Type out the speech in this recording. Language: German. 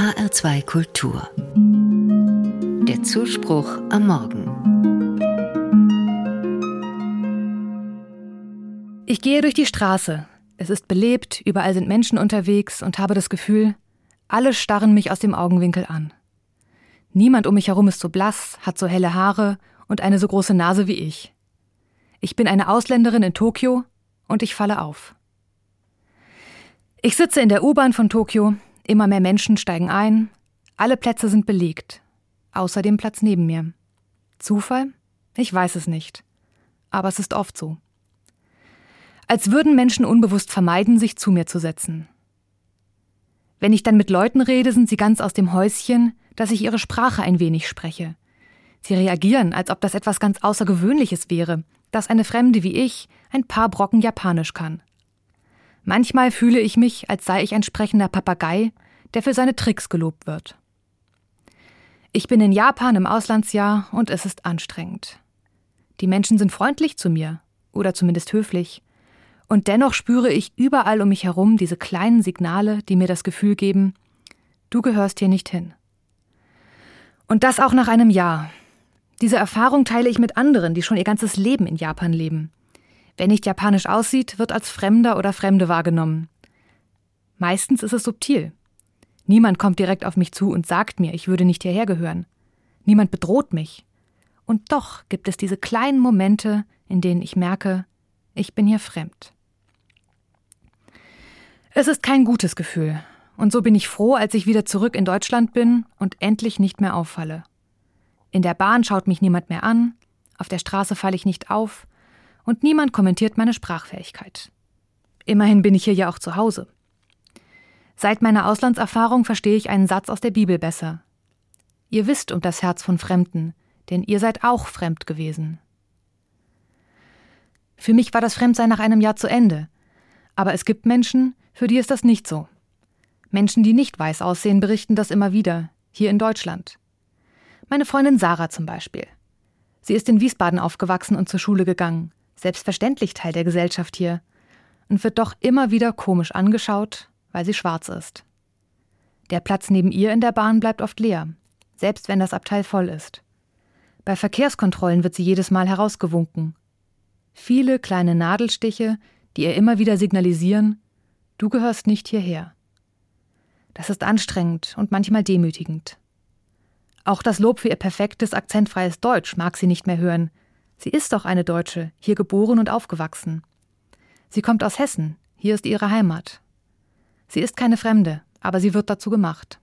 HR2 Kultur. Der Zuspruch am Morgen. Ich gehe durch die Straße. Es ist belebt, überall sind Menschen unterwegs und habe das Gefühl, alle starren mich aus dem Augenwinkel an. Niemand um mich herum ist so blass, hat so helle Haare und eine so große Nase wie ich. Ich bin eine Ausländerin in Tokio und ich falle auf. Ich sitze in der U-Bahn von Tokio, immer mehr Menschen steigen ein, alle Plätze sind belegt, außer dem Platz neben mir. Zufall? Ich weiß es nicht. Aber es ist oft so. Als würden Menschen unbewusst vermeiden, sich zu mir zu setzen. Wenn ich dann mit Leuten rede, sind sie ganz aus dem Häuschen, dass ich ihre Sprache ein wenig spreche. Sie reagieren, als ob das etwas ganz Außergewöhnliches wäre, dass eine Fremde wie ich ein paar Brocken Japanisch kann. Manchmal fühle ich mich, als sei ich ein sprechender Papagei, der für seine Tricks gelobt wird. Ich bin in Japan im Auslandsjahr und es ist anstrengend. Die Menschen sind freundlich zu mir, oder zumindest höflich, und dennoch spüre ich überall um mich herum diese kleinen Signale, die mir das Gefühl geben, du gehörst hier nicht hin. Und das auch nach einem Jahr. Diese Erfahrung teile ich mit anderen, die schon ihr ganzes Leben in Japan leben. Wer nicht japanisch aussieht, wird als Fremder oder Fremde wahrgenommen. Meistens ist es subtil. Niemand kommt direkt auf mich zu und sagt mir, ich würde nicht hierher gehören. Niemand bedroht mich. Und doch gibt es diese kleinen Momente, in denen ich merke, ich bin hier fremd. Es ist kein gutes Gefühl. Und so bin ich froh, als ich wieder zurück in Deutschland bin und endlich nicht mehr auffalle. In der Bahn schaut mich niemand mehr an, auf der Straße falle ich nicht auf, und niemand kommentiert meine Sprachfähigkeit. Immerhin bin ich hier ja auch zu Hause. Seit meiner Auslandserfahrung verstehe ich einen Satz aus der Bibel besser. Ihr wisst um das Herz von Fremden, denn ihr seid auch fremd gewesen. Für mich war das Fremdsein nach einem Jahr zu Ende, aber es gibt Menschen, für die ist das nicht so. Menschen, die nicht weiß aussehen, berichten das immer wieder, hier in Deutschland. Meine Freundin Sarah zum Beispiel. Sie ist in Wiesbaden aufgewachsen und zur Schule gegangen selbstverständlich Teil der Gesellschaft hier und wird doch immer wieder komisch angeschaut, weil sie schwarz ist. Der Platz neben ihr in der Bahn bleibt oft leer, selbst wenn das Abteil voll ist. Bei Verkehrskontrollen wird sie jedes Mal herausgewunken. Viele kleine Nadelstiche, die ihr immer wieder signalisieren, du gehörst nicht hierher. Das ist anstrengend und manchmal demütigend. Auch das Lob für ihr perfektes, akzentfreies Deutsch mag sie nicht mehr hören, Sie ist doch eine Deutsche, hier geboren und aufgewachsen. Sie kommt aus Hessen, hier ist ihre Heimat. Sie ist keine Fremde, aber sie wird dazu gemacht.